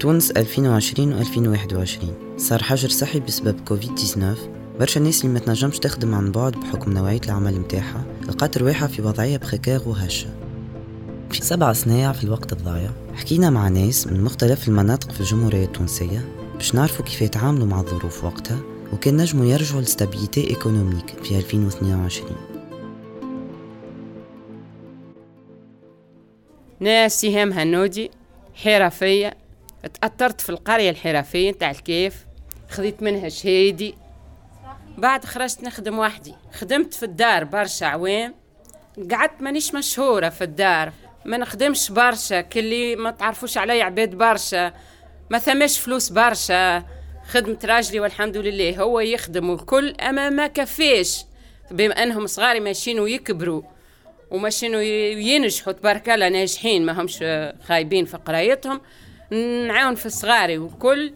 تونس 2020 و 2021 صار حجر صحي بسبب كوفيد 19 برشا الناس اللي ما تنجمش تخدم عن بعد بحكم نوعية العمل متاعها لقات رواحها في وضعية précaire وهشة. في سبع صنايع في الوقت الضايع حكينا مع ناس من مختلف المناطق في الجمهورية التونسية باش نعرفوا كيف يتعاملوا مع الظروف وقتها وكان نجموا يرجعوا ل stabilité économique في 2022 ناس سهام هنودي حرفية تأثرت في القرية الحرفية تاع الكيف خذيت منها شهيدي. بعد خرجت نخدم وحدي. خدمت في الدار برشا عوام. قعدت مانيش مشهورة في الدار. ما نخدمش برشا. كلي ما تعرفوش علي عباد برشا. ما ثماش فلوس برشا. خدمة راجلي والحمد لله هو يخدم الكل أما ما كفاش. بما أنهم صغاري ماشيين ويكبروا وماشيين ينجحوا تبارك الله ناجحين. ما همش خايبين في قرايتهم. نعاون في صغاري والكل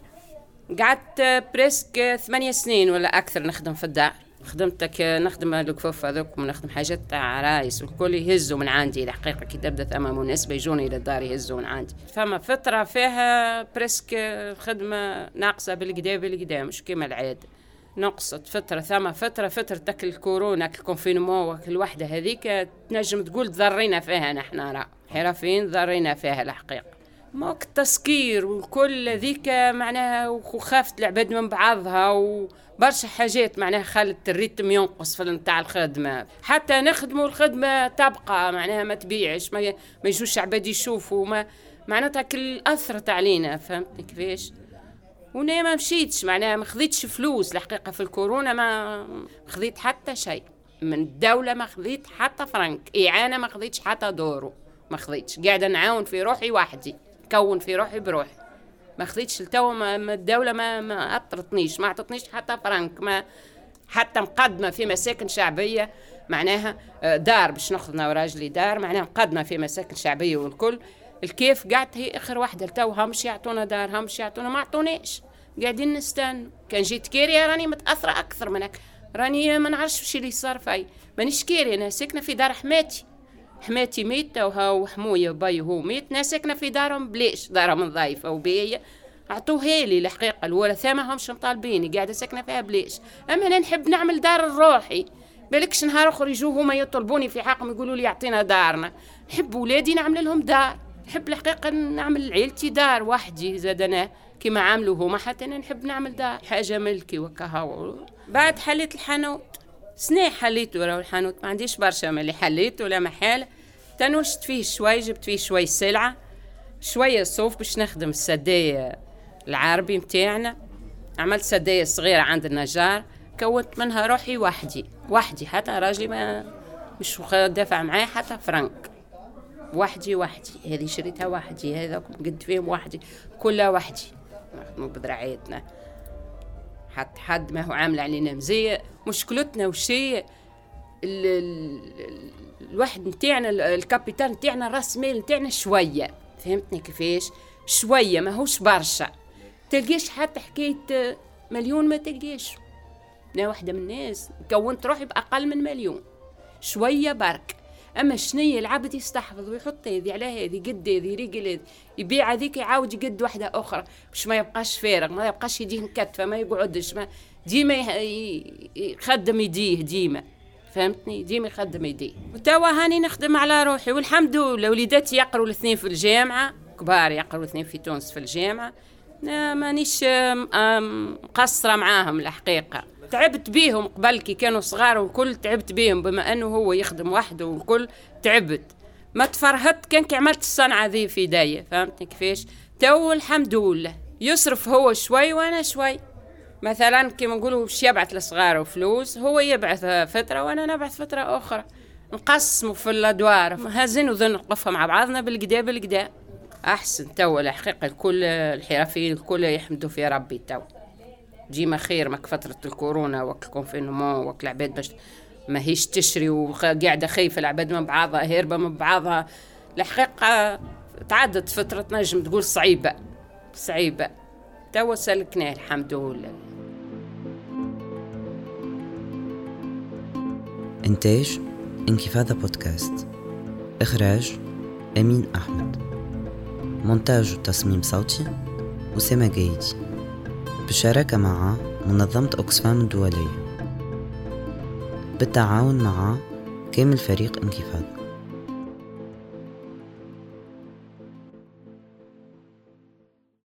قعدت presque ثمانية سنين ولا أكثر نخدم في الدار. خدمتك نخدم الكفوف هذوك ونخدم حاجات تاع عرايس والكل يهزوا من عندي. الحقيقة كي تبدأ ثم مناسبة يجوني للدار يهزوا من عندي. فما فترة فيها presque خدمة ناقصة بالقدا بالقدا مش كيما العادة. نقصت فترة ثم فترة فترة تاك الكورونا ال confinement الوحدة هذيك تنجم تقول ضرينا فيها نحن راه. حرفيين ضرينا فيها الحقيقة. ماك التسكير والكل ذيك معناها وخافت العباد من بعضها وبرشا حاجات معناها خلت الريتم ينقص في نتاع الخدمة. حتى نخدموا الخدمة تبقى معناها ما تبيعش ما, ما يجوش عباد يشوفوا ما معناتها كل أثرت علينا فهمتني كيفاش؟ وأنا ما مشيتش معناها ما خذيتش فلوس الحقيقة في الكورونا ما خذيت حتى شيء. من الدولة ما خذيت حتى فرنك إعانة ما خذيتش حتى دورو ما خذيتش. قاعدة نعاون في روحي وحدي. نكون في روحي بروحي. ما خذيتش التو ما الدولة ما ما أطرتنيش ما أعطتنيش حتى فرنك ما حتى مقدمة في مساكن شعبية معناها آه، دار باش ناخذ أنا وراجلي دار معناها مقدمة في مساكن شعبية والكل. الكيف قعدت هي آخر واحدة التو همش يعطونا دار همش يعطونا ما عطونيش قاعدين نستنى كان جيت كارية راني متأثرة أكثر منك. راني ما نعرفش وش اللي صار في مانيش كارية أنا ساكنة في دار حماتي. حماتي ميتة وهاو حمويا بيدو ميت ناس ساكنة في دارهم بليش؟ دارهم ضايفة وبيا عطوها لي الحقيقة الورثة ما همش مطالبيني قاعدة ساكنة فيها بليش. أما أنا نحب نعمل دار الروحي. بالكش نهار آخر يجوا هما يطلبوني في حقهم يقولوا لي يعطينا دارنا. نحب ولادي نعمل لهم دار. نحب الحقيقة نعمل لعيلتي دار وحدي زاد أنا كيما عاملوا هما حتى أنا نحب نعمل دار. حاجة ملكي وكهو. بعد حليت الحانوت سنة حليته راهو الحانوت ما عنديش برشا ملي حليت ولا محال تنوشت فيه شوي جبت فيه شوي سلعة شوية صوف باش نخدم السداية العربي متاعنا. عملت سداية صغيرة عند النجار كونت منها روحي وحدي وحدي حتى راجلي ما مش دافع معايا حتى فرنك. وحدي وحدي هذه شريتها وحدي هذا قد فيهم وحدي كلها وحدي. نخدموا بذراعيتنا حتى حد ما هو عامل علينا مزية. مشكلتنا وشي الواحد نتاعنا ال capital نتاعنا راس مال نتاعنا شوية. فهمتني كيفاش؟ شوية ماهوش برشا. تلقيش حتى حكاية مليون ما تلقيش أنا واحدة من الناس كونت روحي بأقل من مليون. شوية برك. أما شنية العبد يستحفظ ويحط هذه على هذه قد هذه رجل يبيع هذيك يعاود يقد واحدة أخرى باش ما يبقاش فارغ ما يبقاش يديه مكتفه ما يقعدش ما ديما يخدم يديه ديما فهمتني؟ ديما يخدم يديه. وتوا هاني نخدم على روحي والحمد لله وليداتي يقروا الاثنين في الجامعة كبار يقروا الاثنين في تونس في الجامعة. مانيش مقصره معاهم الحقيقة. تعبت بيهم قبل كي كانوا صغار والكل تعبت بيهم بما أنه هو يخدم وحده والكل تعبت. ما تفرهدت كان كي عملت الصنعة ذي في يدي فهمتني كيفاش؟ تو الحمد لله. يصرف هو شوي وأنا شوي. مثلا كيما نقولوا باش يبعث لصغاره فلوس هو يبعث فترة وأنا نبعث فترة أخرى. نقسموا في الأدوار هازين وذن نقفها مع بعضنا بالقدا بالقدا. أحسن تو الحقيقة الكل الحرفيين الكل يحمدوا في ربي تو ديما خير ماك فترة الكورونا وقت ال confinement وقت العباد باش ما هيش تشري وقاعدة خايفة العباد من بعضها هربة من بعضها. الحقيقة تعدت فترة نجم تقول صعيبة صعيبة. توا سلكناه الحمد لله. إنتاج انكفاضة بودكاست. إخراج أمين أحمد. مونتاج وتصميم صوتي أسامة جايدي بالشراكة مع منظمة أوكسفام الدولية. بالتعاون مع كامل فريق انكفاض